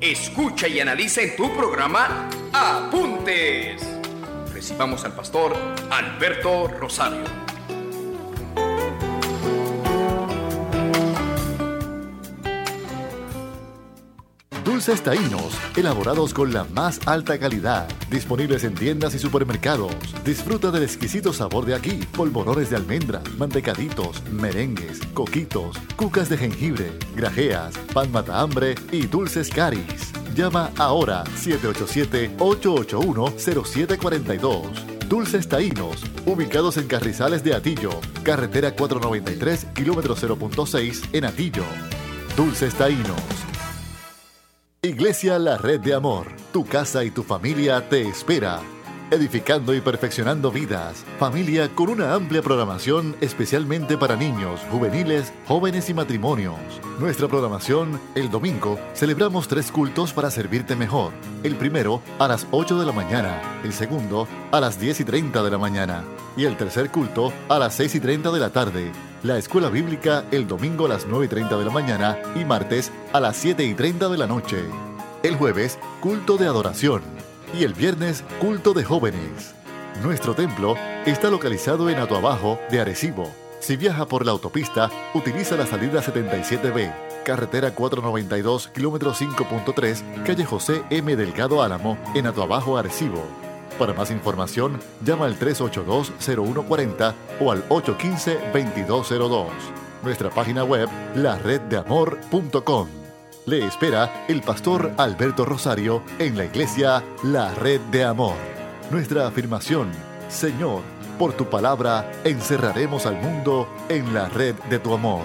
Escucha y analiza en tu programa Apuntes. Recibamos al pastor Alberto Rosario. Dulces taínos, elaborados con la más alta calidad, disponibles en tiendas y supermercados. Disfruta del exquisito sabor de aquí, polvorones de almendra, mantecaditos, merengues, coquitos, cucas de jengibre, grajeas, pan mata hambre y dulces caris. Llama ahora 787-881-0742. Dulces Taínos, ubicados en Carrizales de Atillo, carretera 493, kilómetro 0.6 en Atillo. Dulces Taínos Iglesia La Red de Amor, tu casa y tu familia te espera. Edificando y perfeccionando vidas, familia con una amplia programación especialmente para niños, juveniles, jóvenes y matrimonios. Nuestra programación, el domingo, celebramos tres cultos para servirte mejor. El primero a las 8 de la mañana, el segundo a las 10 y 30 de la mañana y el tercer culto a las 6 y 30 de la tarde. La escuela bíblica el domingo a las 9 y 30 de la mañana y martes a las 7 y 30 de la noche. El jueves, culto de adoración. Y el viernes, culto de jóvenes. Nuestro templo está localizado en Atoabajo de Arecibo. Si viaja por la autopista, utiliza la salida 77B, carretera 492, kilómetro 5.3, calle José M. Delgado Álamo, en Atoabajo, Arecibo. Para más información, llama al 382-0140 o al 815-2202. Nuestra página web, lareddeamor.com. Le espera el pastor Alberto Rosario en la iglesia La Red de Amor. Nuestra afirmación, Señor, por tu palabra encerraremos al mundo en la red de tu amor.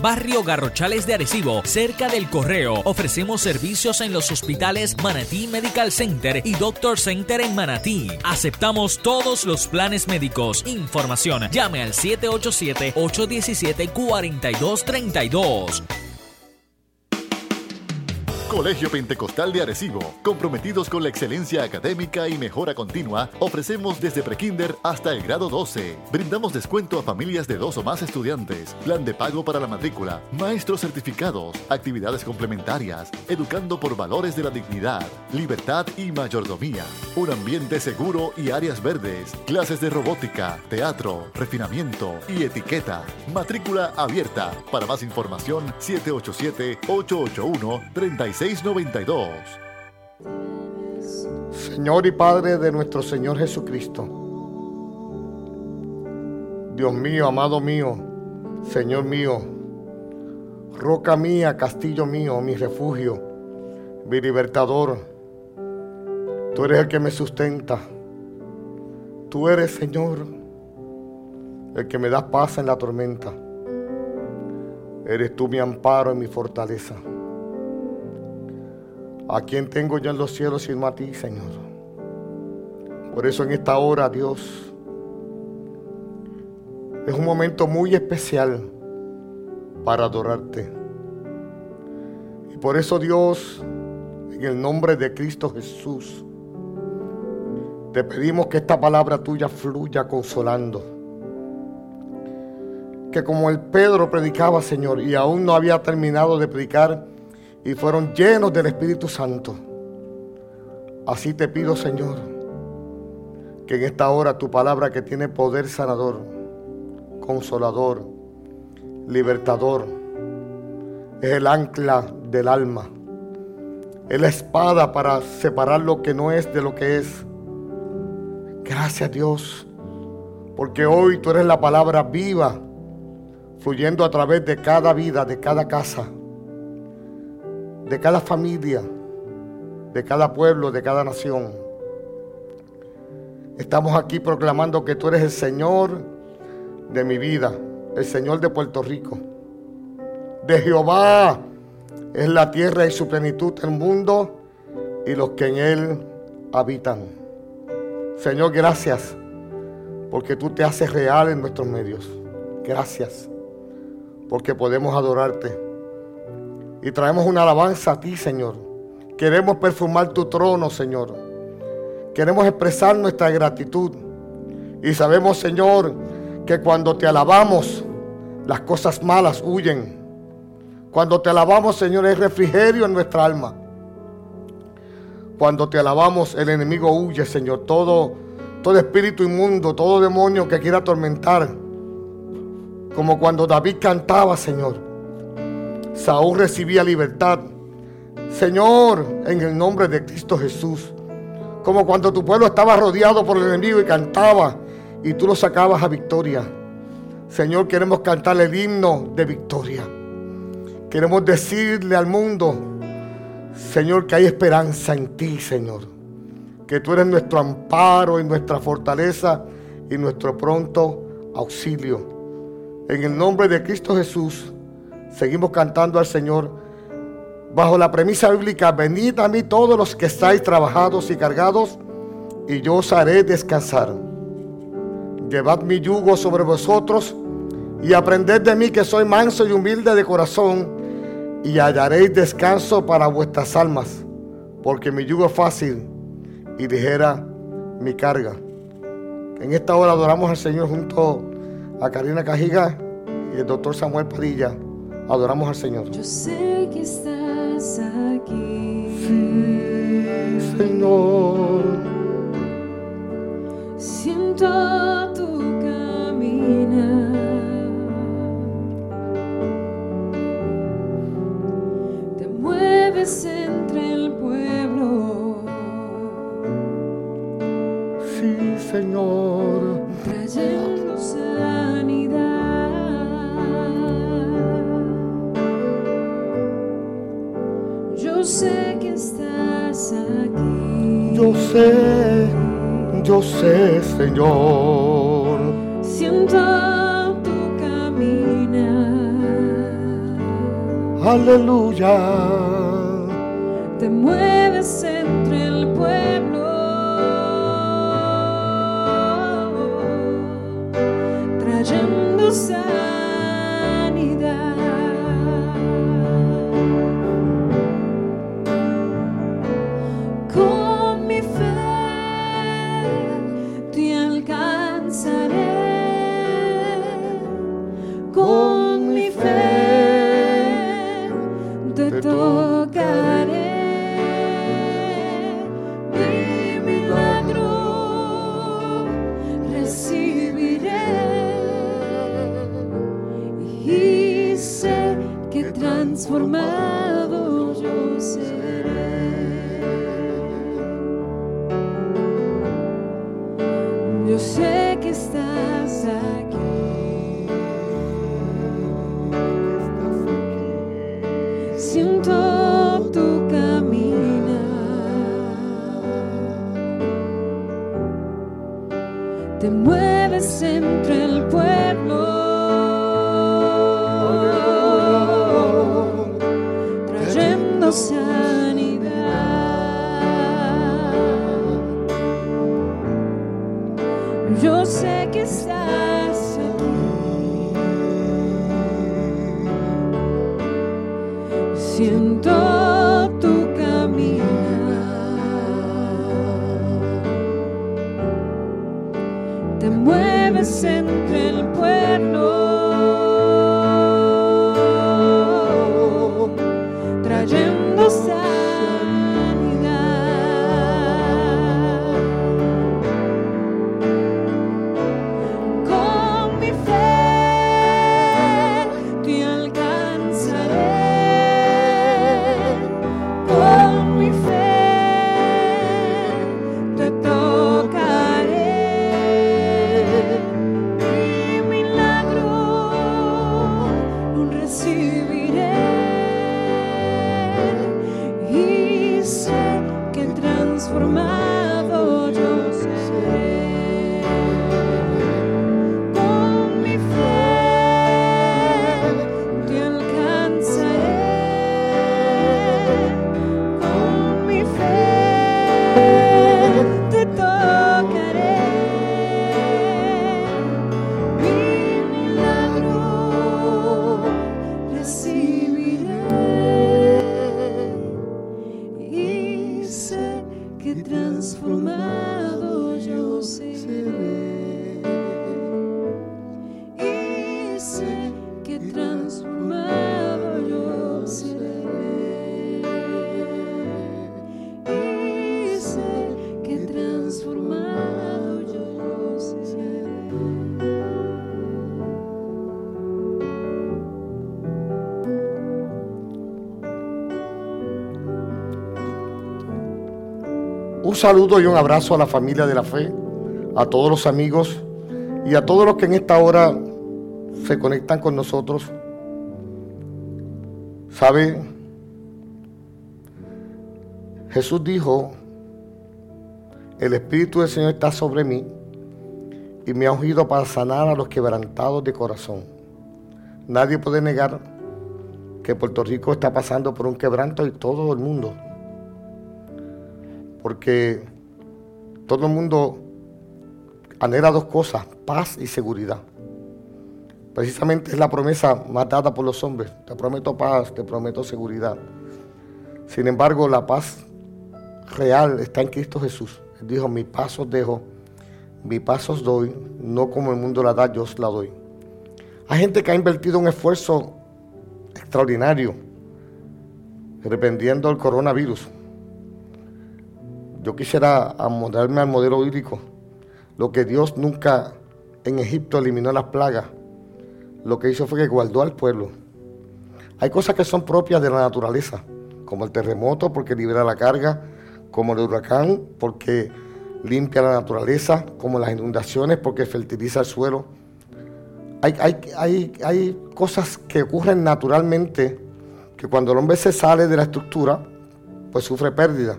Barrio Garrochales de Arecibo, cerca del Correo. Ofrecemos servicios en los hospitales Manatí Medical Center y Doctor Center en Manatí. Aceptamos todos los planes médicos. Información, llame al 787-817-4232. Colegio Pentecostal de Arecibo, comprometidos con la excelencia académica y mejora continua, ofrecemos desde prekinder hasta el grado 12. Brindamos descuento a familias de dos o más estudiantes, plan de pago para la matrícula, maestros certificados, actividades complementarias, educando por valores de la dignidad, libertad y mayordomía, un ambiente seguro y áreas verdes, clases de robótica, teatro, refinamiento y etiqueta. Matrícula abierta. Para más información, 787 881 36 692. Señor y Padre de nuestro Señor Jesucristo, Dios mío, amado mío, Señor mío, roca mía, castillo mío, mi refugio, mi libertador, tú eres el que me sustenta, tú eres, Señor, el que me da paz en la tormenta, eres tú mi amparo y mi fortaleza. ¿A quién tengo yo en los cielos sino a ti, Señor? Por eso en esta hora, Dios, es un momento muy especial para adorarte. Y por eso, Dios, en el nombre de Cristo Jesús, te pedimos que esta palabra tuya fluya consolando. Que como el Pedro predicaba, Señor, y aún no había terminado de predicar, y fueron llenos del Espíritu Santo. Así te pido, Señor, que en esta hora tu palabra que tiene poder sanador, consolador, libertador, es el ancla del alma, Es la espada para separar lo que no es de lo que es. Gracias Dios, porque hoy tú eres la palabra viva, fluyendo a través de cada vida, de cada casa, de cada familia, de cada pueblo, de cada nación. Estamos aquí proclamando que tú eres el Señor de mi vida, el Señor de Puerto Rico. De Jehová es la tierra y su plenitud, el mundo y los que en él habitan. Señor, gracias porque tú te haces real en nuestros medios. Gracias porque podemos adorarte. Y traemos una alabanza a ti, Señor. Queremos perfumar tu trono, Señor. Queremos expresar nuestra gratitud. Y sabemos, Señor, que cuando te alabamos, las cosas malas huyen. Cuando te alabamos, Señor, es refrigerio en nuestra alma. Cuando te alabamos, el enemigo huye, Señor. Todo, todo espíritu inmundo, todo demonio que quiera atormentar. Como cuando David cantaba, Señor. Saúl recibía libertad. Señor, en el nombre de Cristo Jesús. Como cuando tu pueblo estaba rodeado por el enemigo y cantaba y tú lo sacabas a victoria. Señor, queremos cantarle el himno de victoria. Queremos decirle al mundo, Señor, que hay esperanza en ti, Señor. Que tú eres nuestro amparo y nuestra fortaleza y nuestro pronto auxilio. En el nombre de Cristo Jesús, seguimos cantando al Señor bajo la premisa bíblica, venid a mí todos los que estáis trabajados y cargados, y yo os haré descansar. Llevad mi yugo sobre vosotros y aprended de mí que soy manso y humilde de corazón, y hallaréis descanso para vuestras almas, porque mi yugo es fácil y ligera mi carga. En esta hora adoramos al Señor junto a Karina Cajiga y el doctor Samuel Padilla. Adoramos al Señor. Yo sé que estás aquí. Sí, Señor. Siento tu caminar. Te mueves entre el pueblo, Sí, Señor. Yo sé, yo sé, Señor. Siento tu caminar. Aleluya. Te mueves entre el pueblo, trayendo sanidad. Saludo y un abrazo a la familia de la fe, a todos los amigos y a todos los que en esta hora se conectan con nosotros. ¿Sabe? Jesús dijo, el Espíritu del Señor está sobre mí y me ha ungido para sanar a los quebrantados de corazón. Nadie puede negar que Puerto Rico está pasando por un quebranto y todo el mundo. Porque todo el mundo anhela dos cosas, paz y seguridad. Precisamente es la promesa más dada por los hombres. Te prometo paz, te prometo seguridad. Sin embargo, la paz real está en Cristo Jesús. Él dijo, mi paz os dejo, mi paz os doy, no como el mundo la da, yo os la doy. Hay gente que ha invertido un esfuerzo extraordinario rependiendo el coronavirus. Yo quisiera amodarme al modelo bíblico. Lo que Dios nunca en Egipto eliminó las plagas, lo que hizo fue que guardó al pueblo. Hay cosas que son propias de la naturaleza, como el terremoto porque libera la carga, como el huracán porque limpia la naturaleza, como las inundaciones porque fertiliza el suelo. Hay, hay, hay, cosas que ocurren naturalmente que cuando el hombre se sale de la estructura, pues sufre pérdida.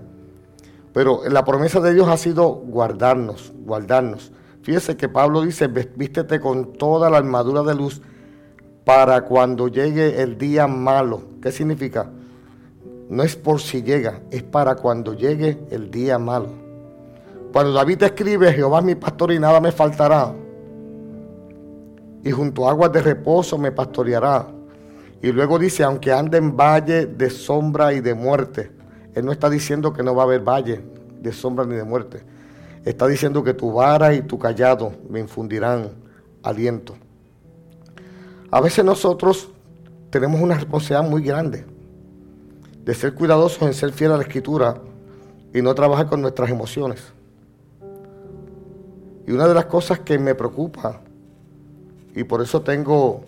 Pero la promesa de Dios ha sido guardarnos, guardarnos. Fíjese que Pablo dice, vístete con toda la armadura de luz para cuando llegue el día malo. ¿Qué significa? No es por si llega, es para cuando llegue el día malo. Cuando David escribe, Jehová es mi pastor y nada me faltará. Y junto a aguas de reposo me pastoreará. Y luego dice, aunque ande en valle de sombra y de muerte. Él no está diciendo que no va a haber valle de sombra ni de muerte. Está diciendo que tu vara y tu callado me infundirán aliento. A veces nosotros tenemos una responsabilidad muy grande de ser cuidadosos en ser fiel a la escritura y no trabajar con nuestras emociones. Y una de las cosas que me preocupa, y por eso tengo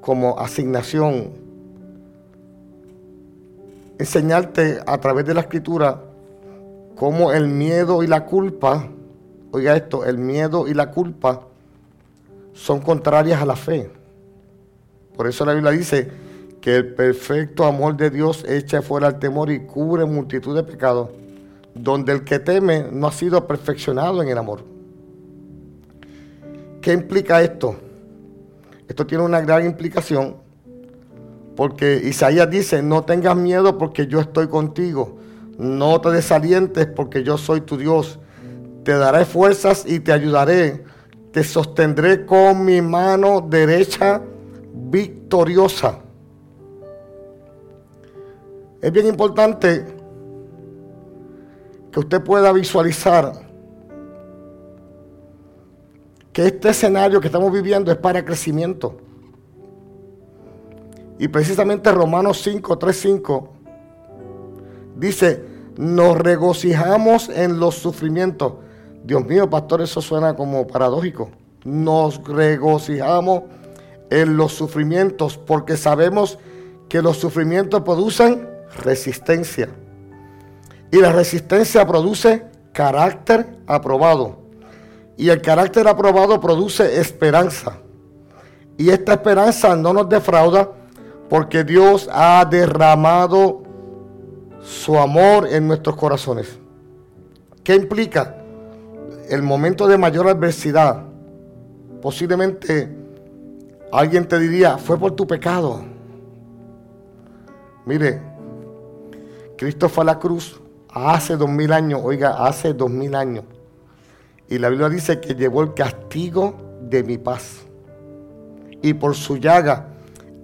como asignación enseñarte a través de la escritura cómo el miedo y la culpa, oiga esto, el miedo y la culpa son contrarias a la fe. Por eso la Biblia dice, que el perfecto amor de Dios echa fuera el temor y cubre multitud de pecados, donde el que teme no ha sido perfeccionado en el amor. ¿Qué implica esto? Esto tiene una gran implicación, porque Isaías dice, no tengas miedo porque yo estoy contigo, no te desalientes porque yo soy tu Dios, te daré fuerzas y te ayudaré, te sostendré con mi mano derecha victoriosa. Es bien importante que usted pueda visualizar que este escenario que estamos viviendo es para crecimiento. Y precisamente Romanos 5, 3, 5 dice, nos regocijamos en los sufrimientos. Dios mío, pastor, eso suena como paradójico. Nos regocijamos en los sufrimientos porque sabemos que los sufrimientos producen resistencia. Y la resistencia produce carácter aprobado. Y el carácter aprobado produce esperanza. Y esta esperanza no nos defrauda porque Dios ha derramado su amor en nuestros corazones. ¿Qué implica? El momento de mayor adversidad. Posiblemente alguien te diría, fue por tu pecado. Mire, Cristo fue a la cruz hace dos mil años, oiga, hace dos mil años. Y la Biblia dice que llevó el castigo de mi paz. Y por su llaga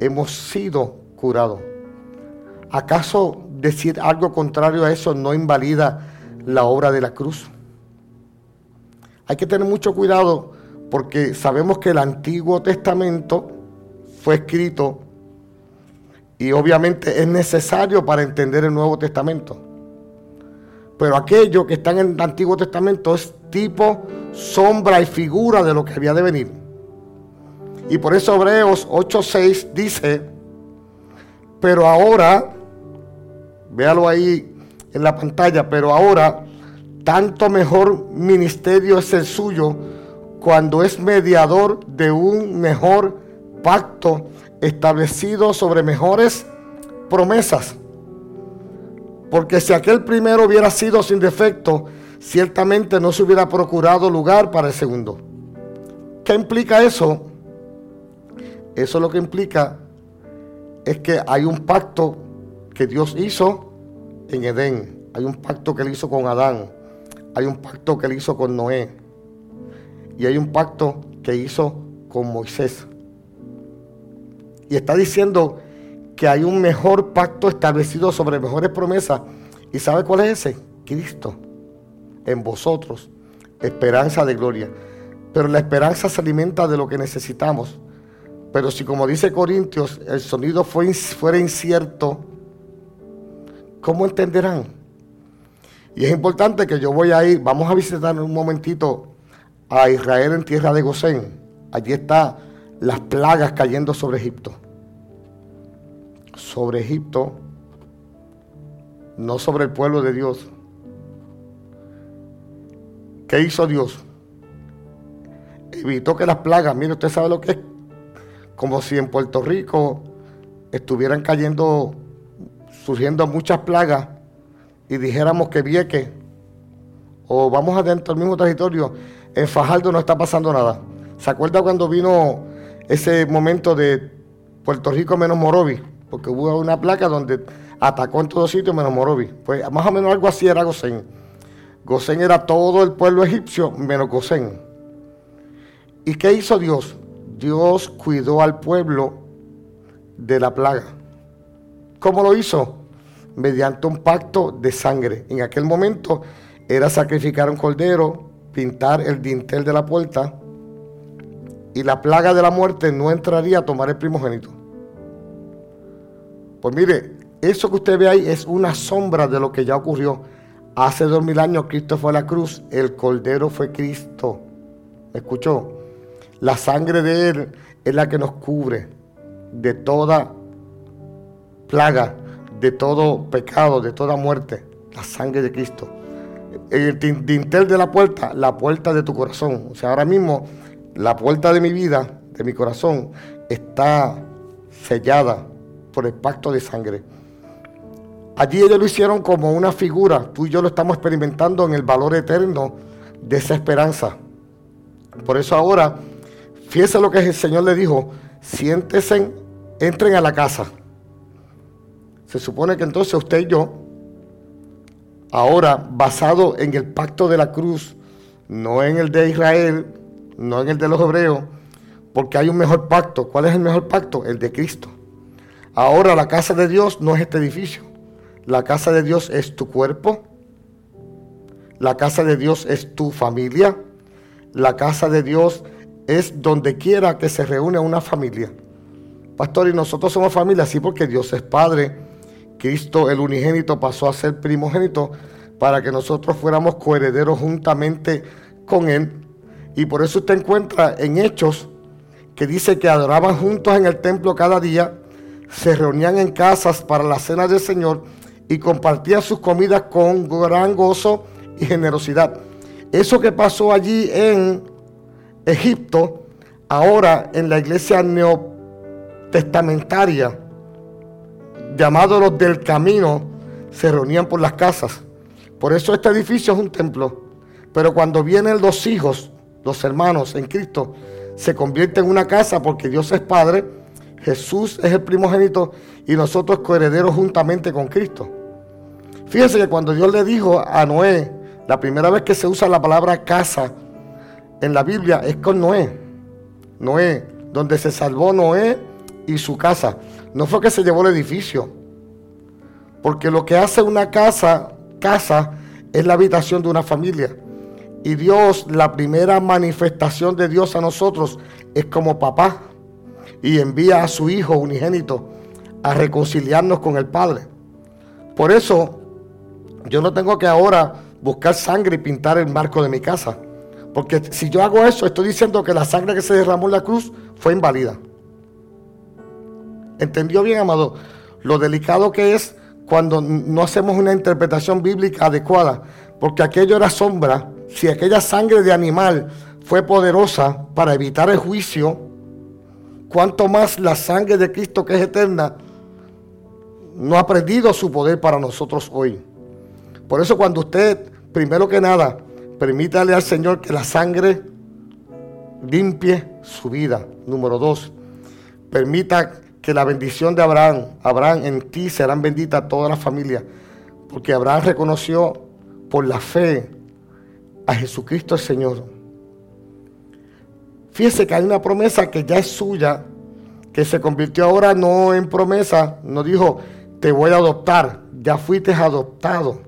hemos sido curados. ¿Acaso decir algo contrario a eso no invalida la obra de la cruz? Hay que tener mucho cuidado porque sabemos que el Antiguo Testamento fue escrito y obviamente es necesario para entender el Nuevo Testamento. Pero aquello que está en el Antiguo Testamento es tipo, sombra y figura de lo que había de venir. Y por eso Hebreos 8:6 dice, pero ahora, véalo ahí en la pantalla, pero ahora tanto mejor ministerio es el suyo cuando es mediador de un mejor pacto establecido sobre mejores promesas. Porque si aquel primero hubiera sido sin defecto, ciertamente no se hubiera procurado lugar para el segundo. ¿Qué implica eso? Eso lo que implica es que hay un pacto que Dios hizo en Edén. Hay un pacto que él hizo con Adán. Hay un pacto que él hizo con Noé. Y hay un pacto que hizo con Moisés. Y está diciendo que hay un mejor pacto establecido sobre mejores promesas. ¿Y sabe cuál es ese? Cristo. En vosotros. Esperanza de gloria. Pero la esperanza se alimenta de lo que necesitamos. Pero si como dice Corintios, el sonido fuera incierto, ¿cómo entenderán? Y es importante que yo voy a ir, vamos a visitar un momentito a Israel en tierra de Gosén. Allí están las plagas cayendo sobre Egipto. Sobre Egipto, no sobre el pueblo de Dios. ¿Qué hizo Dios? Evitó que las plagas, mire, usted sabe lo que es, como si en Puerto Rico estuvieran cayendo, surgiendo muchas plagas y dijéramos que Vieque o vamos adentro del mismo territorio, en Fajardo no está pasando nada. ¿Se acuerda cuando vino ese momento de Puerto Rico menos Morovi? Porque hubo una placa donde atacó en todos sitios menos Morovi. Pues más o menos algo así era Gosén. Gosén era todo el pueblo egipcio menos Gosén. ¿Y qué hizo Dios? Dios cuidó al pueblo de la plaga. ¿Cómo lo hizo? Mediante un pacto de sangre. En aquel momento era sacrificar un cordero, pintar el dintel de la puerta y la plaga de la muerte no entraría a tomar el primogénito. Pues mire, eso que usted ve ahí es una sombra de lo que ya ocurrió. Hace dos mil años Cristo fue a la cruz, el cordero fue Cristo. ¿Me escuchó? La sangre de Él es la que nos cubre de toda plaga, de todo pecado, de toda muerte. La sangre de Cristo. El dintel de la puerta, la puerta de tu corazón. O sea, ahora mismo la puerta de mi vida, de mi corazón, está sellada por el pacto de sangre. Allí ellos lo hicieron como una figura. Tú y yo lo estamos experimentando en el valor eterno de esa esperanza. Por eso ahora, fíjese lo que el Señor le dijo, siéntese, entren a la casa. Se supone que entonces usted y yo, ahora basado en el pacto de la cruz, no en el de Israel, no en el de los hebreos, porque hay un mejor pacto. ¿Cuál es el mejor pacto? El de Cristo. Ahora la casa de Dios no es este edificio. La casa de Dios es tu cuerpo. La casa de Dios es tu familia. La casa de Dios es donde quiera que se reúne una familia. Pastor, y nosotros somos familia, sí, porque Dios es Padre. Cristo, el unigénito, pasó a ser primogénito para que nosotros fuéramos coherederos juntamente con Él. Y por eso usted encuentra en Hechos que dice que adoraban juntos en el templo cada día, se reunían en casas para la cena del Señor y compartían sus comidas con gran gozo y generosidad. Eso que pasó allí en Egipto, ahora en la iglesia neotestamentaria, llamados los del camino, se reunían por las casas. Por eso este edificio es un templo. Pero cuando vienen los hijos, los hermanos en Cristo, se convierte en una casa porque Dios es Padre, Jesús es el primogénito y nosotros coherederos juntamente con Cristo. Fíjense que cuando Dios le dijo a Noé, la primera vez que se usa la palabra casa en la Biblia es con Noé. Noé, donde se salvó Noé y su casa. No fue que se llevó el edificio. Porque lo que hace una casa, casa, es la habitación de una familia. Y Dios, la primera manifestación de Dios a nosotros es como papá. Y envía a su Hijo unigénito a reconciliarnos con el Padre. Por eso yo no tengo que ahora buscar sangre y pintar el marco de mi casa. Porque si yo hago eso, estoy diciendo que la sangre que se derramó en la cruz fue inválida. ¿Entendió bien, amado? Lo delicado que es cuando no hacemos una interpretación bíblica adecuada, porque aquello era sombra. Si aquella sangre de animal fue poderosa para evitar el juicio, cuanto más la sangre de Cristo que es eterna no ha perdido su poder para nosotros hoy. Por eso cuando usted, primero que nada, permítale al Señor que la sangre limpie su vida. Número dos, permita que la bendición de Abraham, Abraham en ti serán benditas todas las familias, porque Abraham reconoció por la fe a Jesucristo el Señor. Fíjese que hay una promesa que ya es suya, que se convirtió ahora no en promesa, no dijo, te voy a adoptar, ya fuiste adoptado,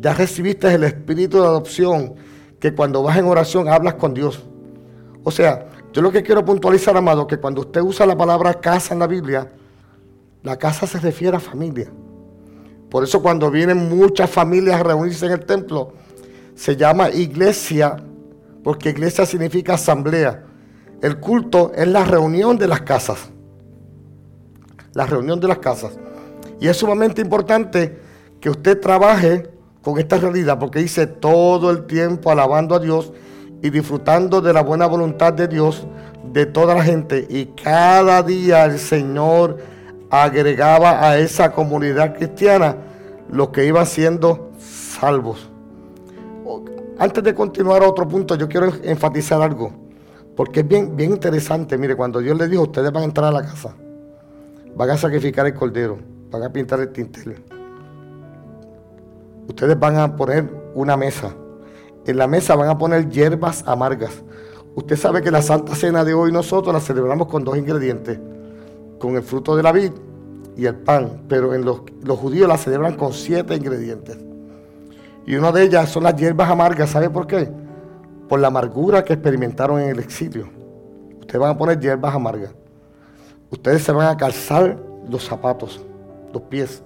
ya recibiste el espíritu de adopción, que cuando vas en oración hablas con Dios. O sea, yo lo que quiero puntualizar, amado, que cuando usted usa la palabra casa en la Biblia, la casa se refiere a familia. Por eso cuando vienen muchas familias a reunirse en el templo, se llama iglesia, porque iglesia significa asamblea. El culto es la reunión de las casas. La reunión de las casas. Y es sumamente importante que usted trabaje con esta realidad, porque dice todo el tiempo alabando a Dios y disfrutando de la buena voluntad de Dios de toda la gente. Y cada día el Señor agregaba a esa comunidad cristiana los que iban siendo salvos. Antes de continuar a otro punto, yo quiero enfatizar algo, porque es bien, bien interesante. Mire, cuando Dios le dijo, ustedes van a entrar a la casa, van a sacrificar el cordero, van a pintar el tintel, ustedes van a poner una mesa en la mesa van a poner hierbas amargas. Usted sabe que la Santa Cena de hoy nosotros la celebramos con dos ingredientes, con el fruto de la vid y el pan, pero en los, judíos la celebran con siete ingredientes. Y una de ellas son las hierbas amargas. ¿Sabe por qué? Por la amargura que experimentaron en el exilio. Ustedes van a poner hierbas amargas. Ustedes se van a calzar los zapatos, los pies.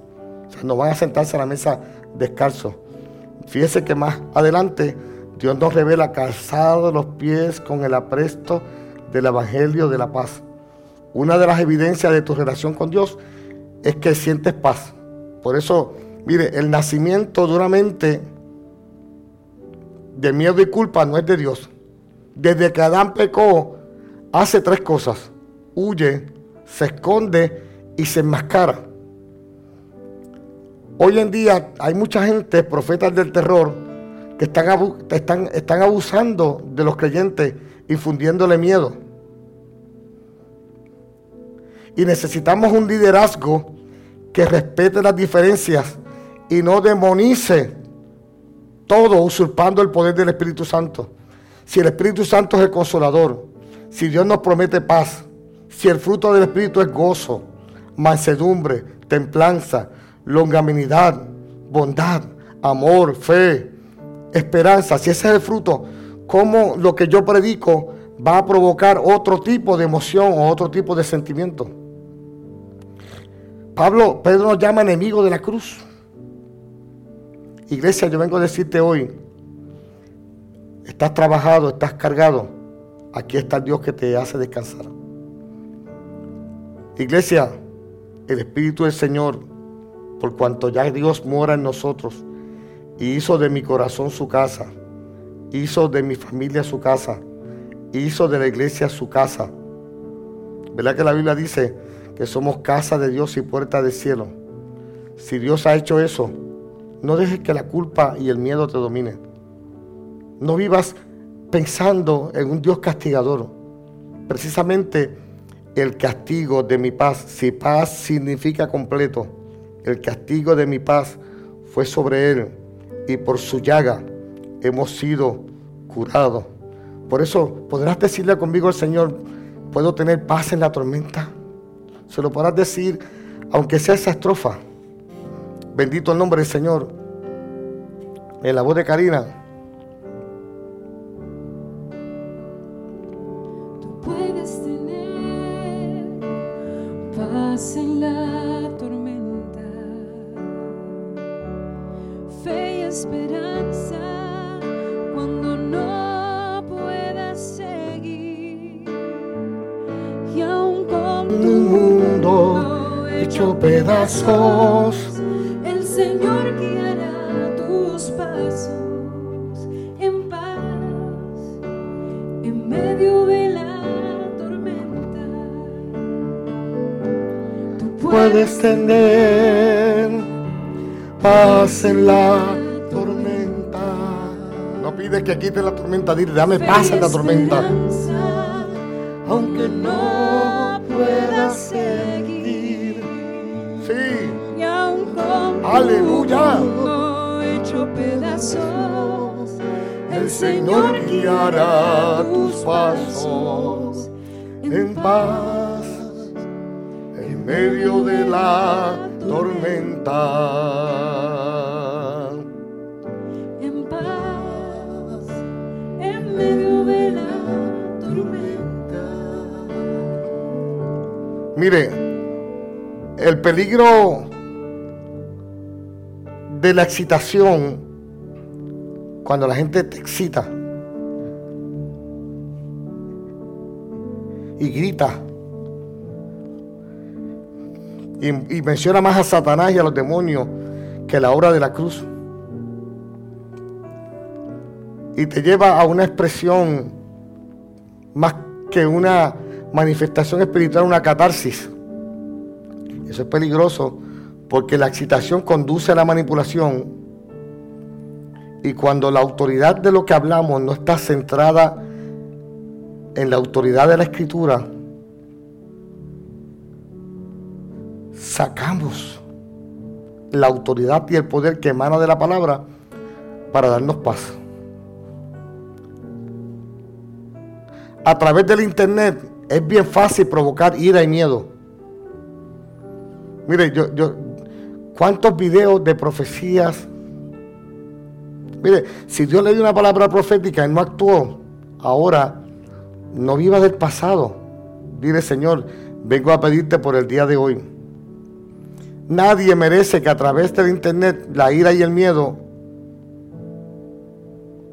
O sea, no van a sentarse a la mesa descalzos. Fíjese que más adelante Dios nos revela calzado los pies con el apresto del Evangelio de la paz. Una de las evidencias de tu relación con Dios es que sientes paz. Por eso, mire, el nacimiento duramente de miedo y culpa no es de Dios. Desde que Adán pecó, hace tres cosas. Huye, se esconde y se enmascara. Hoy en día hay mucha gente, profetas del terror, que están, abusando de los creyentes, infundiéndole miedo. Y necesitamos un liderazgo que respete las diferencias y no demonice todo usurpando el poder del Espíritu Santo. Si el Espíritu Santo es el consolador, si Dios nos promete paz, si el fruto del Espíritu es gozo, mansedumbre, templanza, longanimidad, bondad, amor, fe, esperanza, si ese es el fruto, ¿cómo lo que yo predico va a provocar otro tipo de emoción o otro tipo de sentimiento? Pablo, Pedro nos llama enemigo de la cruz. Iglesia, yo vengo a decirte hoy, estás trabajado, estás cargado, aquí está el Dios que te hace descansar. Iglesia, el Espíritu del Señor por cuanto ya Dios mora en nosotros y hizo de mi corazón su casa, hizo de mi familia su casa, hizo de la iglesia su casa. ¿Verdad que la Biblia dice que somos casa de Dios y puerta del cielo? Si Dios ha hecho eso, no dejes que la culpa y el miedo te dominen. No vivas pensando en un Dios castigador. Precisamente el castigo de mi paz, si paz significa completo, el castigo de mi paz fue sobre él y por su llaga hemos sido curados. Por eso podrás decirle conmigo al Señor, puedo tener paz en la tormenta. Se lo podrás decir, aunque sea esa estrofa. Bendito el nombre del Señor. En la voz de Karina. Que quite la tormenta, dile, dame paz en la tormenta. Aunque no pueda seguir. Sí, y Aleluya. hecho pedazos, el Señor guiará tus pasos en paz en medio de la tormenta. Mire, el peligro de la excitación, cuando la gente te excita y grita y, menciona más a Satanás y a los demonios que la obra de la cruz. Y te lleva a una expresión más que una manifestación espiritual, una catarsis. Eso es peligroso porque la excitación conduce a la manipulación y cuando la autoridad de lo que hablamos no está centrada en la autoridad de la escritura, sacamos la autoridad y el poder que emana de la palabra para darnos paz. A través del internet es bien fácil provocar ira y miedo. Mire, yo, yo, ¿cuántos videos de profecías? Mire, si Dios le dio una palabra profética y no actuó, ahora no viva del pasado. Dile, Señor, vengo a pedirte por el día de hoy. Nadie merece que a través del internet la ira y el miedo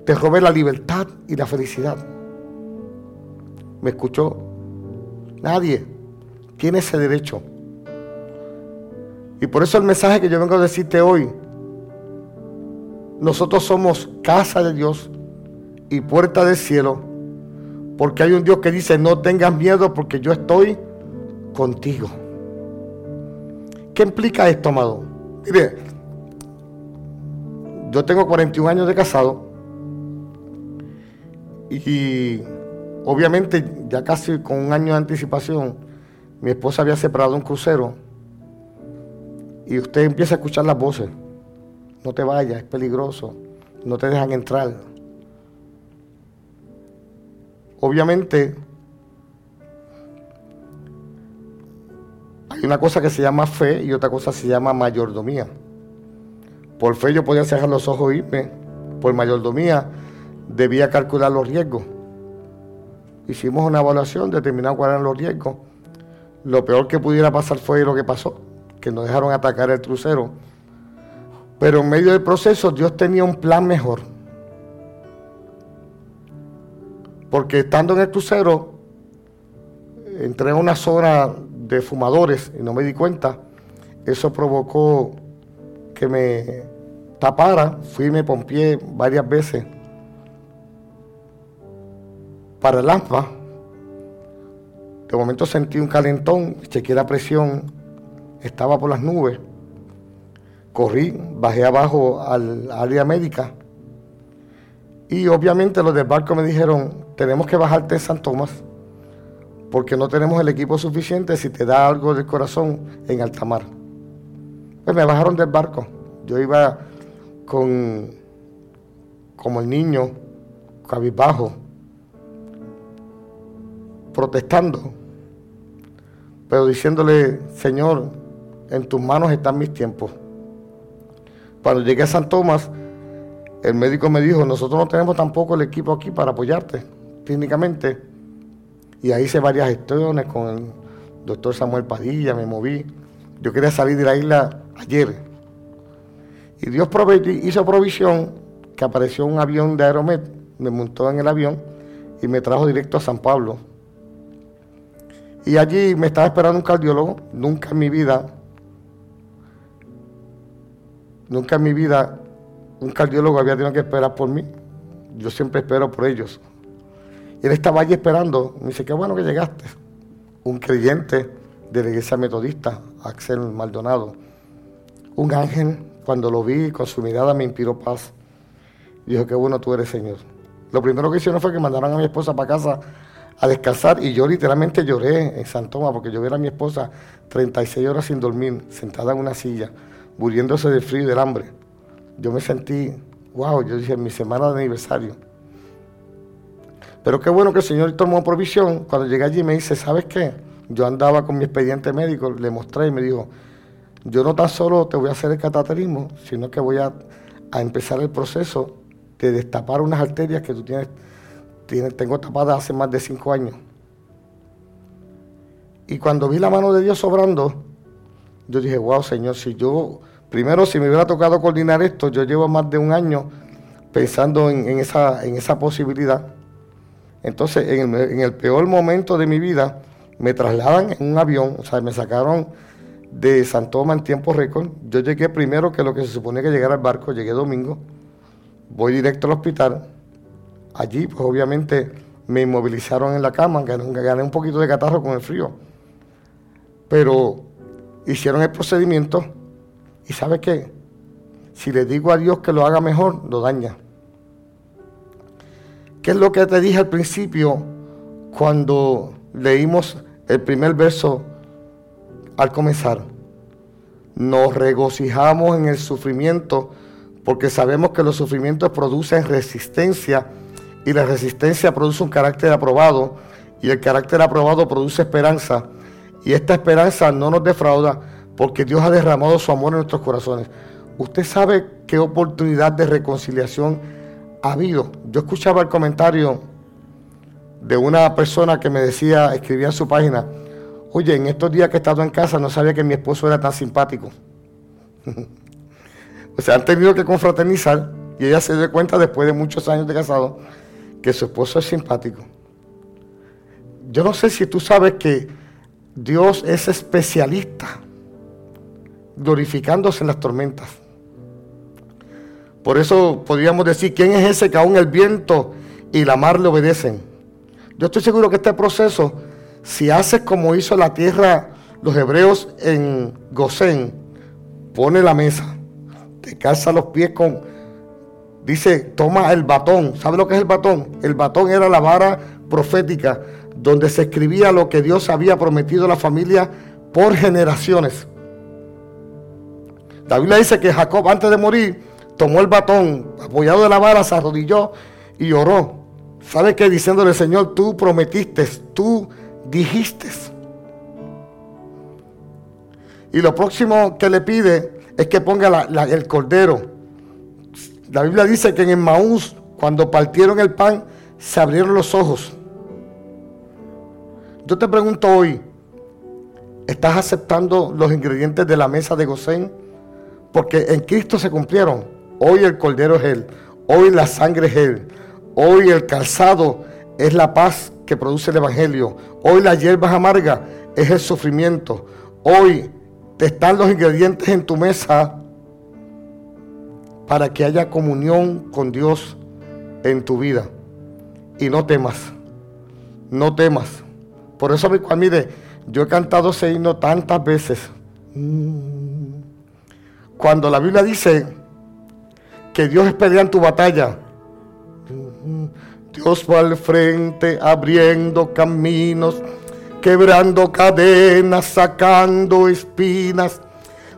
te robe la libertad y la felicidad. ¿Me escuchó? Nadie tiene ese derecho. Y por eso el mensaje que yo vengo a decirte hoy, nosotros somos casa de Dios y puerta del cielo, porque hay un Dios que dice, no tengas miedo porque yo estoy contigo. ¿Qué implica esto, amado? Mire, yo tengo 41 años de casado y obviamente ya casi con un año de anticipación, mi esposa había separado un crucero y usted empieza a escuchar las voces. No te vayas, es peligroso, no te dejan entrar. Obviamente hay una cosa que se llama fe y otra cosa se llama mayordomía. Por fe yo podía cerrar los ojos e irme. Por mayordomía debía calcular los riesgos. Hicimos una evaluación, determinamos cuáles eran los riesgos. Lo peor que pudiera pasar fue lo que pasó, que nos dejaron atacar el crucero. Pero en medio del proceso Dios tenía un plan mejor. Porque estando en el crucero, entré a una zona de fumadores y no me di cuenta. Eso provocó que me tapara. Fui y me pompié varias veces para el asma. De momento sentí un calentón, chequeé la presión, estaba por las nubes. Corrí, bajé abajo al área médica. Y obviamente los del barco me dijeron, tenemos que bajarte en San Tomás, porque no tenemos el equipo suficiente si te da algo del corazón en alta mar. Pues me bajaron del barco. Yo iba con, como el niño, cabizbajo, protestando, pero diciéndole, Señor, en tus manos están mis tiempos. Cuando llegué a San Tomás, el médico me dijo, nosotros no tenemos tampoco el equipo aquí para apoyarte técnicamente. Y ahí hice varias gestiones con el doctor Samuel Padilla, me moví. Yo quería salir de la isla ayer. Y Dios hizo provisión que apareció un avión de Aeromet, me montó en el avión y me trajo directo a San Pablo. Y allí me estaba esperando un cardiólogo, nunca en mi vida nunca en mi vida un cardiólogo había tenido que esperar por mí. Yo siempre espero por ellos. Y él estaba allí esperando. Me dice, qué bueno que llegaste. Un creyente de la iglesia metodista, Axel Maldonado. Un ángel, cuando lo vi con su mirada me inspiró paz. Dijo, qué bueno tú eres, Señor. Lo primero que hicieron fue que mandaron a mi esposa para casa a descansar y yo literalmente lloré en San Tomás porque yo vi a mi esposa 36 horas sin dormir, sentada en una silla, muriéndose de frío y del hambre. Yo me sentí, wow, yo dije, mi semana de aniversario. Pero qué bueno que el Señor tomó provisión. Cuando llegué allí me dice, ¿sabes qué? Yo andaba con mi expediente médico, le mostré y me dijo, yo no tan solo te voy a hacer el cataterismo, sino que voy a, a empezar el proceso de destapar unas arterias que tú tienes, tengo tapadas hace más de cinco años. Y cuando vi la mano de Dios sobrando, yo dije, wow, Señor, si yo, primero, si me hubiera tocado coordinar esto, yo llevo más de un año pensando en, en esa, en esa posibilidad. Entonces, en el, en el, peor momento de mi vida, me trasladan en un avión, o sea, me sacaron de San Tomás en tiempo récord. Yo llegué primero que lo que se suponía que llegara al barco, llegué domingo, voy directo al hospital. Allí, pues obviamente, me inmovilizaron en la cama, gané, un poquito de catarro con el frío. Pero hicieron el procedimiento y ¿sabe qué? Si le digo a Dios que lo haga mejor, lo daña. ¿Qué es lo que te dije al principio cuando leímos el primer verso al comenzar? Nos regocijamos en el sufrimiento porque sabemos que los sufrimientos producen resistencia y la resistencia produce un carácter aprobado y el carácter aprobado produce esperanza y esta esperanza no nos defrauda porque Dios ha derramado su amor en nuestros corazones. Usted sabe qué oportunidad de reconciliación ha habido. Yo escuchaba el comentario de una persona que me decía, escribía en su página, oye, en estos días que he estado en casa no sabía que mi esposo era tan simpático. o sea, han tenido que confraternizar y ella se dio cuenta después de muchos años de casado que su esposo es simpático. Yo no sé si tú sabes que Dios es especialista glorificándose en las tormentas. Por eso podríamos decir, ¿quién es ese que aún el viento y la mar le obedecen? Yo estoy seguro que este proceso, si haces como hizo la tierra los hebreos en Gosén, pone la mesa, te calza los pies con, dice, toma el batón. ¿Sabe lo que es el batón? El batón era la vara profética donde se escribía lo que Dios había prometido a la familia por generaciones. La Biblia dice que Jacob antes de morir tomó el batón, apoyado de la vara, se arrodilló y oró. ¿Sabe qué? Diciéndole, Señor, tú prometiste, tú dijiste. Y lo próximo que le pide es que ponga el cordero. La Biblia dice que en Maús, cuando partieron el pan, se abrieron los ojos. Yo te pregunto hoy, ¿estás aceptando los ingredientes de la mesa de Gosén? Porque en Cristo se cumplieron. Hoy el cordero es Él, hoy la sangre es Él, hoy el calzado es la paz que produce el Evangelio, hoy la hierba amarga es el sufrimiento, hoy están los ingredientes en tu mesa para que haya comunión con Dios en tu vida. Y no temas, no temas. Por eso, mire, yo he cantado ese himno tantas veces. Cuando la Biblia dice que Dios es en tu batalla, Dios va al frente abriendo caminos, quebrando cadenas, sacando espinas,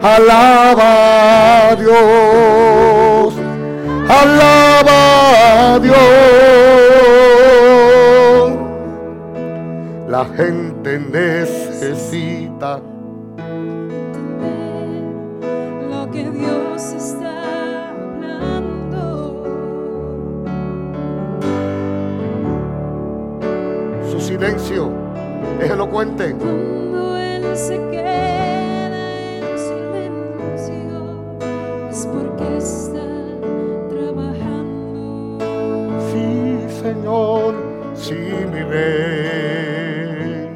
Alaba a Dios. Alaba a Dios. la gente necesita. Lo que Dios está hablando. Su silencio es elocuente. Cuando Él se queda porque está trabajando. Sí, Señor, sí, mi rey.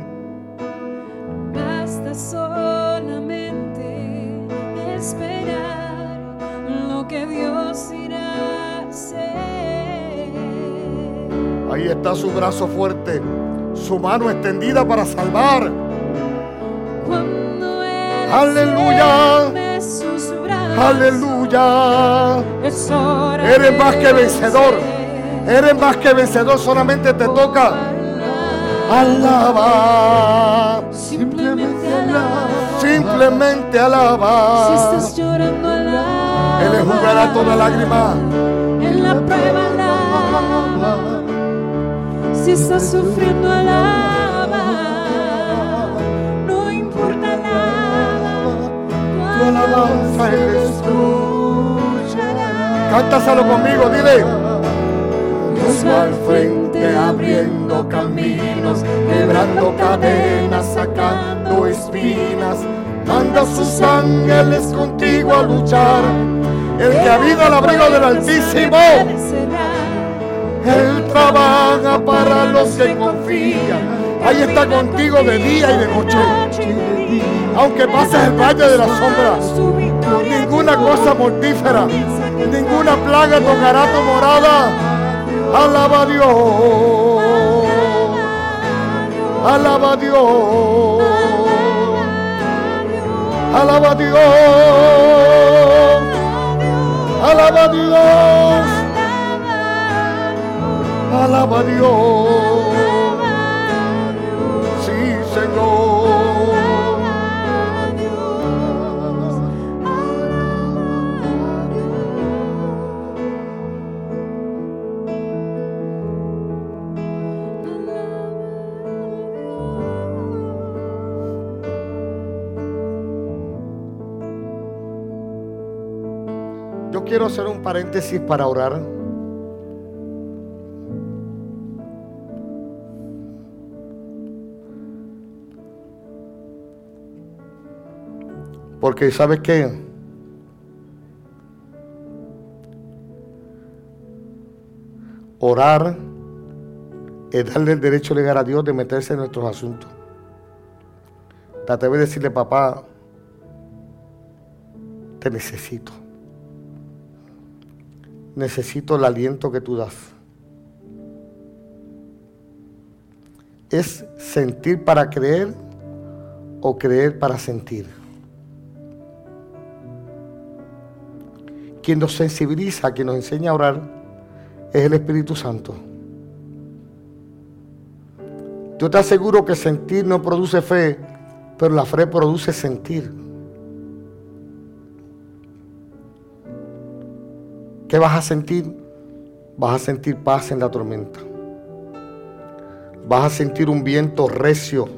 Basta solamente esperar lo que Dios irá a hacer. Ahí está su brazo fuerte, su mano extendida para salvar. Cuando Él Aleluya. Aleluya. Eres más que vencedor. Eres más que vencedor, solamente te toca alabar. Simplemente alaba. Simplemente Si alabar. estás llorando, alaba. Él enjugará toda lágrima. En la prueba, alaba. Si estás sufriendo, alaba. Tu alabanza escuchará. Cántaselo conmigo, dile. Dios va al frente abriendo caminos, quebrando cadenas, sacando espinas. Manda sus ángeles contigo a luchar. El que habita al abrigo del Altísimo. Él trabaja para los que confían. Ahí está contigo de día y de noche. Aunque pases el valle de la sombra, ninguna cosa mortífera, ninguna plaga tocará tu morada. Alaba a Dios. Alaba a Dios. Alaba a Dios. Alaba a Dios. Alaba a Dios. Yo quiero hacer un paréntesis para orar. Porque sabes qué? Orar es darle el derecho legal a Dios de meterse en nuestros asuntos. Atreves a decirle, papá, te necesito. Necesito el aliento que tú das. ¿Es sentir para creer o creer para sentir? Quien nos sensibiliza, quien nos enseña a orar, es el Espíritu Santo. Yo te aseguro que sentir no produce fe, pero la fe produce sentir. ¿Qué vas a sentir? Vas a sentir paz en la tormenta. Vas a sentir un viento recio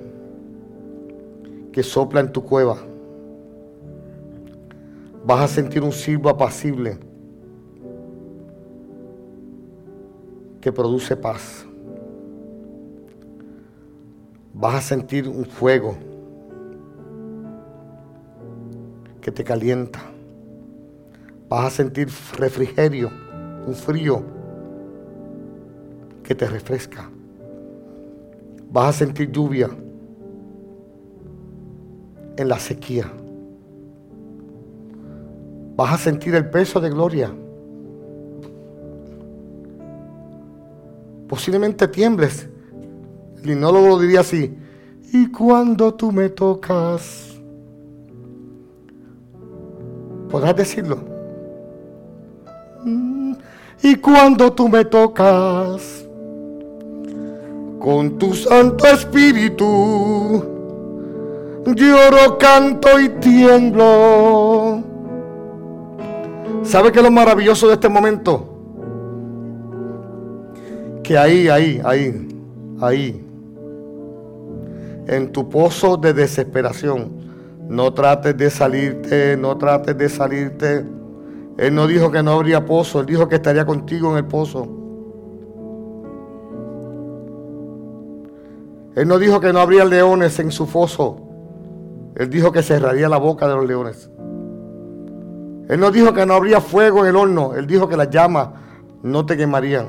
que sopla en tu cueva. Vas a sentir un silbo apacible que produce paz. Vas a sentir un fuego que te calienta. Vas a sentir refrigerio, un frío que te refresca. Vas a sentir lluvia en la sequía. Vas a sentir el peso de gloria. Posiblemente tiembles. El linólogo lo diría así. Y cuando tú me tocas, podrás decirlo. Y cuando tú me tocas con tu Santo Espíritu, lloro, canto y tiemblo. ¿Sabe qué es lo maravilloso de este momento? Que ahí, ahí, ahí, ahí, en tu pozo de desesperación, no trates de salirte, no trates de salirte. Él no dijo que no habría pozo, Él dijo que estaría contigo en el pozo. Él no dijo que no habría leones en su foso. Él dijo que cerraría la boca de los leones. Él no dijo que no habría fuego en el horno. Él dijo que las llamas no te quemarían.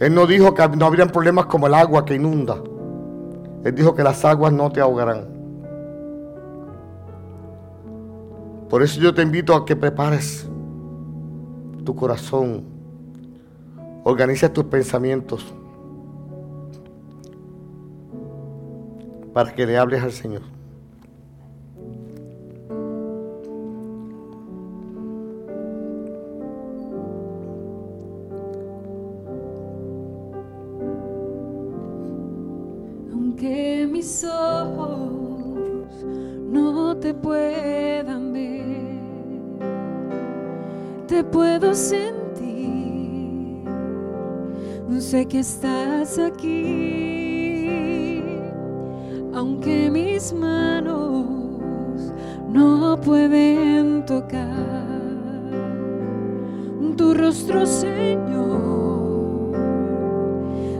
Él no dijo que no habrían problemas como el agua que inunda. Él dijo que las aguas no te ahogarán. Por eso yo te invito a que prepares tu corazón, organices tus pensamientos para que le hables al Señor. Aunque mis ojos te puedan ver, te puedo sentir. Sé que estás aquí, aunque mis manos no pueden tocar tu rostro, Señor.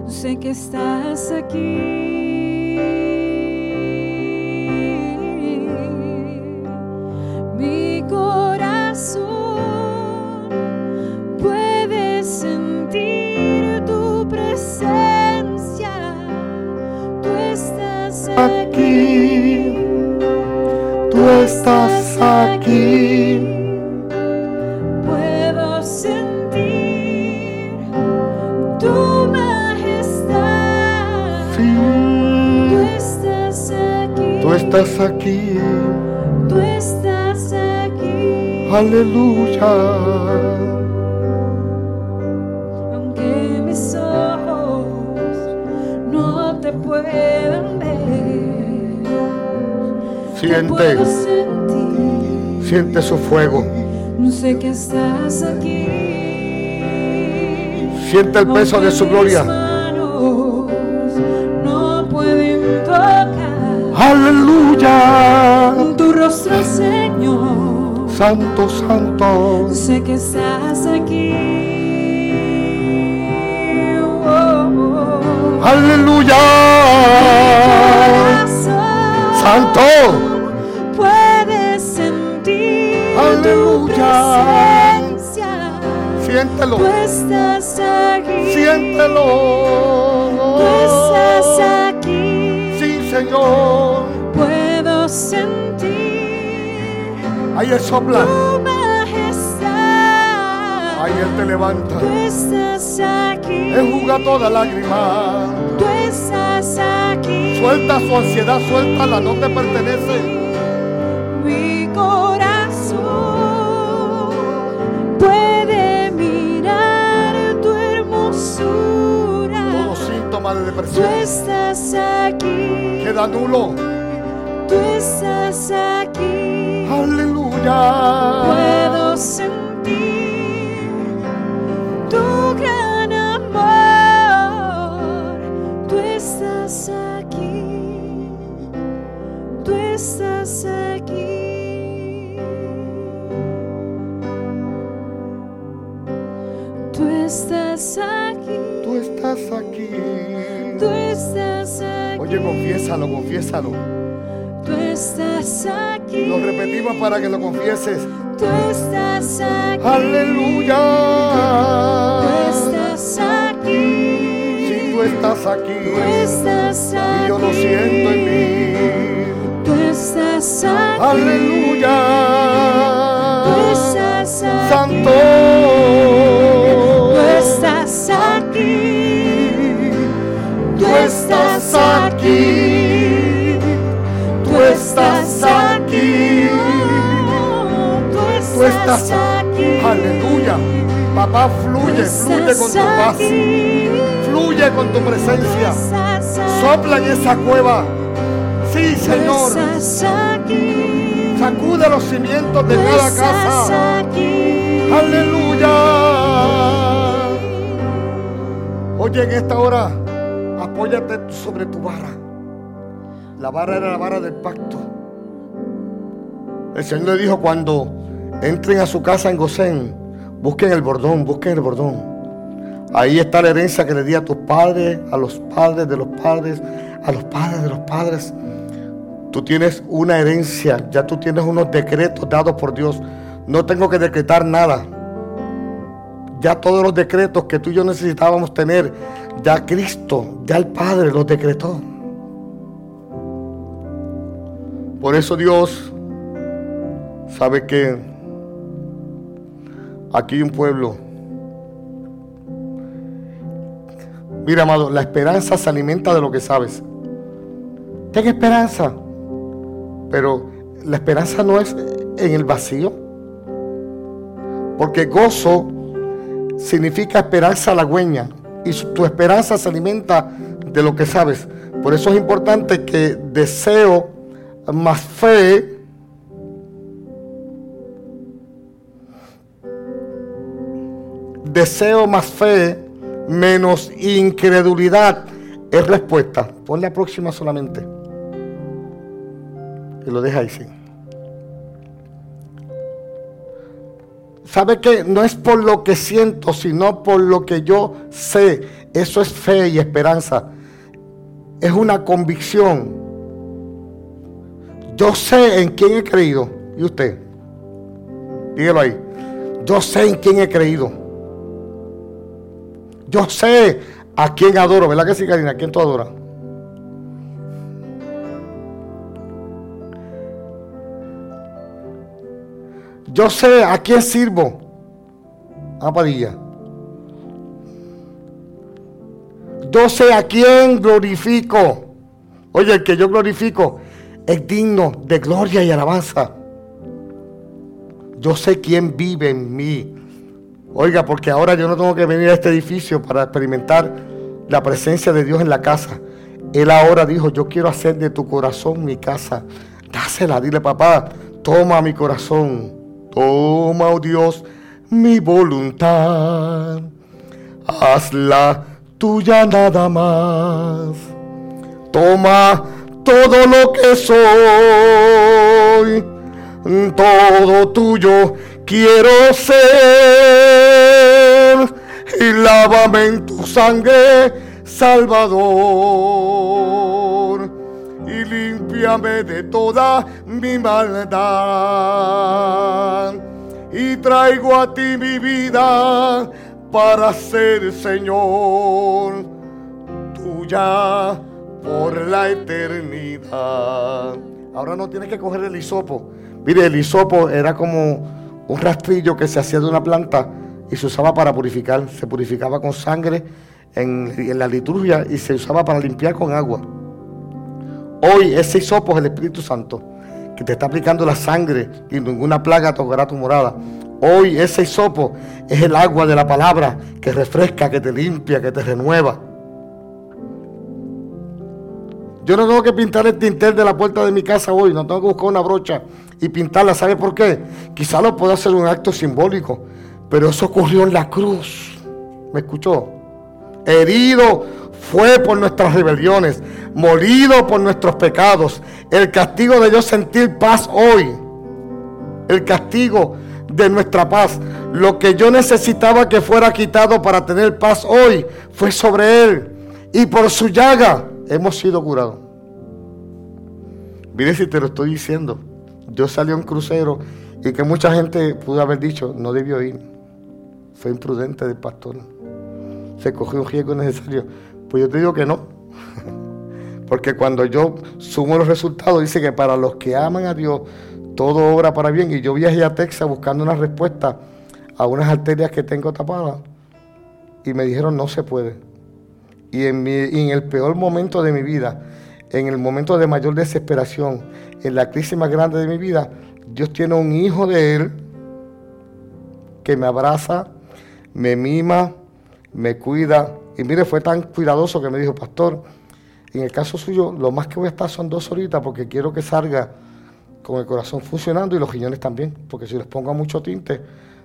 Sé que estás aquí. Estás aquí. Tú estás aquí. Aleluya. Aunque mis ojos no te puedan ver, te Siente, puedo sentir. siente su fuego. Sé que estás aquí. Siente el peso de su gloria. mis Aleluya. tu rostro, Señor. Santo, santo. Sé que estás aquí. Oh, oh. Aleluya. Santo. Puedes sentir tu Aleluya. presencia. Siéntelo. Tú estás aquí. Siéntelo. Tú estás aquí. Sí, Señor. Ahí Él sopla. tu majestad. Él te levanta. Tú estás aquí. Enjuga toda lágrima. Tú estás aquí. Suelta su ansiedad, suéltala, no te pertenece. Mi corazón puede mirar tu hermosura. Todo síntoma de Tú depresión estás aquí. queda nulo. Tú estás aquí. Aleluya. Puedo sentir tu gran amor. Tú estás aquí. Tú estás aquí. Tú estás aquí. Tú estás aquí. Tú estás aquí. Oye, confiésalo, confiésalo. Tú estás aquí. Lo repetimos para que lo confieses. Tú estás aquí. Aleluya. Tú estás aquí. Si tú estás aquí. Tú estás aquí. Y yo lo siento en mí. Tú estás aquí. Aleluya. Aleluya. Papá, fluye, fluye con tu paz. Fluye con tu presencia. Sopla en esa cueva. Sí, Señor. Sacude los cimientos de cada casa. Aleluya. Oye, en esta hora, apóyate sobre tu vara. La vara era la vara del pacto. El Señor le dijo cuando Entren a su casa en Gosén, busquen el bordón, busquen el bordón. Ahí está la herencia que le di a tus padres, a los padres de los padres, a los padres de los padres. Tú tienes una herencia, ya tú tienes unos decretos dados por Dios. No tengo que decretar nada. Ya todos los decretos que tú y yo necesitábamos tener, ya Cristo, ya el Padre los decretó. Por eso Dios sabe que aquí hay un pueblo. Mira, amado, la esperanza se alimenta de lo que sabes. Ten esperanza. Pero la esperanza no es en el vacío. Porque gozo significa esperanza halagüeña. Y tu esperanza se alimenta de lo que sabes. Por eso es importante que deseo más fe deseo más fe menos incredulidad es respuesta. Pon la próxima solamente. Y lo deja ahí, sí. ¿Sabe que No es por lo que siento, sino por lo que yo sé. Eso es fe y esperanza. Es una convicción. Yo sé en quién he creído. ¿Y usted? Dígalo ahí. Yo sé en quién he creído. Yo sé a quién adoro. ¿Verdad que sí, Karina? ¿A quién tú adoras? Yo sé a quién sirvo. A Padilla. Yo sé a quién glorifico. Oye, el que yo glorifico es digno de gloria y alabanza. Yo sé quién vive en mí. Oiga, porque ahora yo no tengo que venir a este edificio para experimentar la presencia de Dios en la casa. Él ahora dijo, yo quiero hacer de tu corazón mi casa. Dásela, dile papá, toma mi corazón. Toma, oh Dios, mi voluntad, hazla tuya nada más. Toma todo lo que soy, todo tuyo quiero ser. Y lávame en tu sangre, Salvador y limpiame de toda mi maldad. Y traigo a ti mi vida para ser Señor tuya por la eternidad. Ahora no tienes que coger el hisopo. Mire, el hisopo era como un rastrillo que se hacía de una planta y se usaba para purificar. Se purificaba con sangre en, en la liturgia y se usaba para limpiar con agua. Hoy ese hisopo es el Espíritu Santo que te está aplicando la sangre y ninguna plaga tocará tu morada. Hoy ese hisopo es el agua de la palabra que refresca, que te limpia, que te renueva. Yo no tengo que pintar el tintel de la puerta de mi casa hoy, no tengo que buscar una brocha y pintarla. ¿Sabe por qué? Quizá lo pueda hacer un acto simbólico, pero eso ocurrió en la cruz. ¿Me escuchó? Herido fue por nuestras rebeliones, molido por nuestros pecados. El castigo de yo sentir paz hoy, el castigo de nuestra paz, lo que yo necesitaba que fuera quitado para tener paz hoy, fue sobre él. Y por su llaga hemos sido curados. Mire si te lo estoy diciendo. Yo salí a un crucero y que mucha gente pudo haber dicho, no debió ir. Fue imprudente del pastor. Se cogió un riesgo necesario. Pues yo te digo que no. Porque cuando yo sumo los resultados, dice que para los que aman a Dios, todo obra para bien. Y yo viajé a Texas buscando una respuesta a unas arterias que tengo tapadas. Y me dijeron, no se puede. Y en, el peor momento de mi vida, en el momento de mayor desesperación, en la crisis más grande de mi vida, Dios tiene un hijo de Él que me abraza, me mima, me cuida, y mire, fue tan cuidadoso que me dijo, pastor, en el caso suyo, lo más que voy a estar son dos horitas porque quiero que salga con el corazón funcionando y los riñones también, porque si les pongo mucho tinte,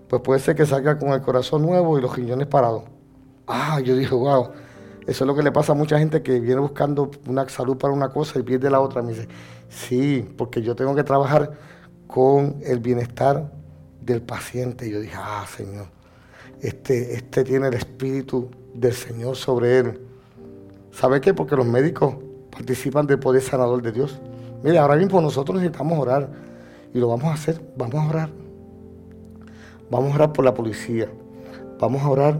pues puede ser que salga con el corazón nuevo y los riñones parados. Ah, yo dije, wow, eso es lo que le pasa a mucha gente que viene buscando una salud para una cosa y pierde la otra. Me dice, sí, porque yo tengo que trabajar con el bienestar del paciente. Yo dije, ah, Señor, este, este tiene el espíritu del Señor sobre él. ¿Sabe qué? Porque los médicos participan del poder sanador de Dios. Mire, ahora mismo nosotros necesitamos orar y lo vamos a hacer. Vamos a orar. Vamos a orar por la policía. Vamos a orar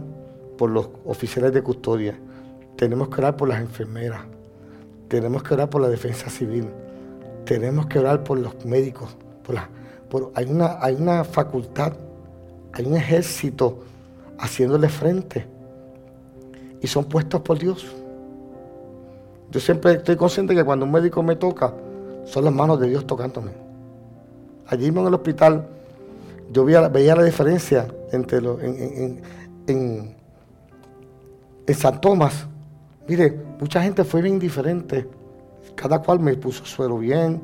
por los oficiales de custodia. Tenemos que orar por las enfermeras. Tenemos que orar por la defensa civil. Tenemos que orar por los médicos. Por la, por, hay, una, hay una facultad, hay un ejército haciéndole frente. Y son puestos por Dios. Yo siempre estoy consciente que cuando un médico me toca, son las manos de Dios tocándome. Allí mismo en el hospital, yo veía, la diferencia entre los, en, en, en, San Tomás. Mire, mucha gente fue bien diferente. Cada cual me puso suelo bien,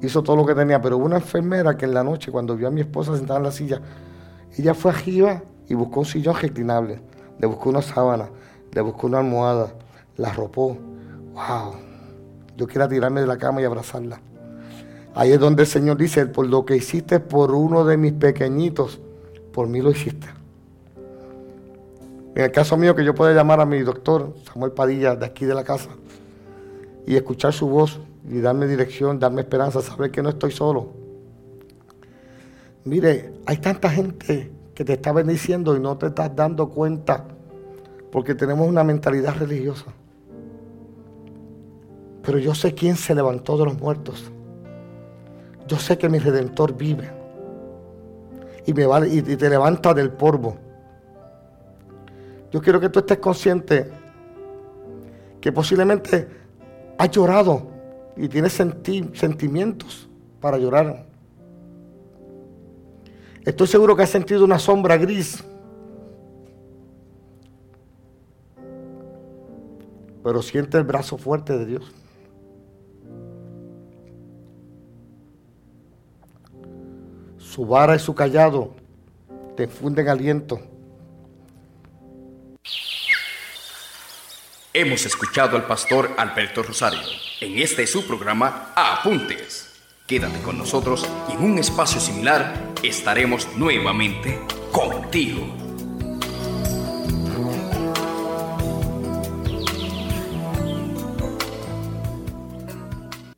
hizo todo lo que tenía. Pero hubo una enfermera que en la noche, cuando vio a mi esposa sentada en la silla, ella fue arriba y buscó un sillón reclinable. Le buscó una sábana, le buscó una almohada, la arropó wow, yo quiero tirarme de la cama y abrazarla. Ahí es donde el Señor dice, por lo que hiciste por uno de mis pequeñitos, por mí lo hiciste. En el caso mío, que yo pueda llamar a mi doctor, Samuel Padilla, de aquí de la casa, y escuchar su voz y darme dirección, darme esperanza, saber que no estoy solo. Mire, hay tanta gente que te está bendiciendo y no te estás dando cuenta porque tenemos una mentalidad religiosa. Pero yo sé quién se levantó de los muertos. Yo sé que mi redentor vive. Y, me va, y te levanta del polvo. Yo quiero que tú estés consciente que posiblemente has llorado y tienes sentimientos para llorar. Estoy seguro que has sentido una sombra gris. Pero siente el brazo fuerte de Dios. Su vara y su callado te infunden aliento. Hemos escuchado al pastor Alberto Rosario. En este es su programa Apuntes. Quédate con nosotros y en un espacio similar estaremos nuevamente contigo.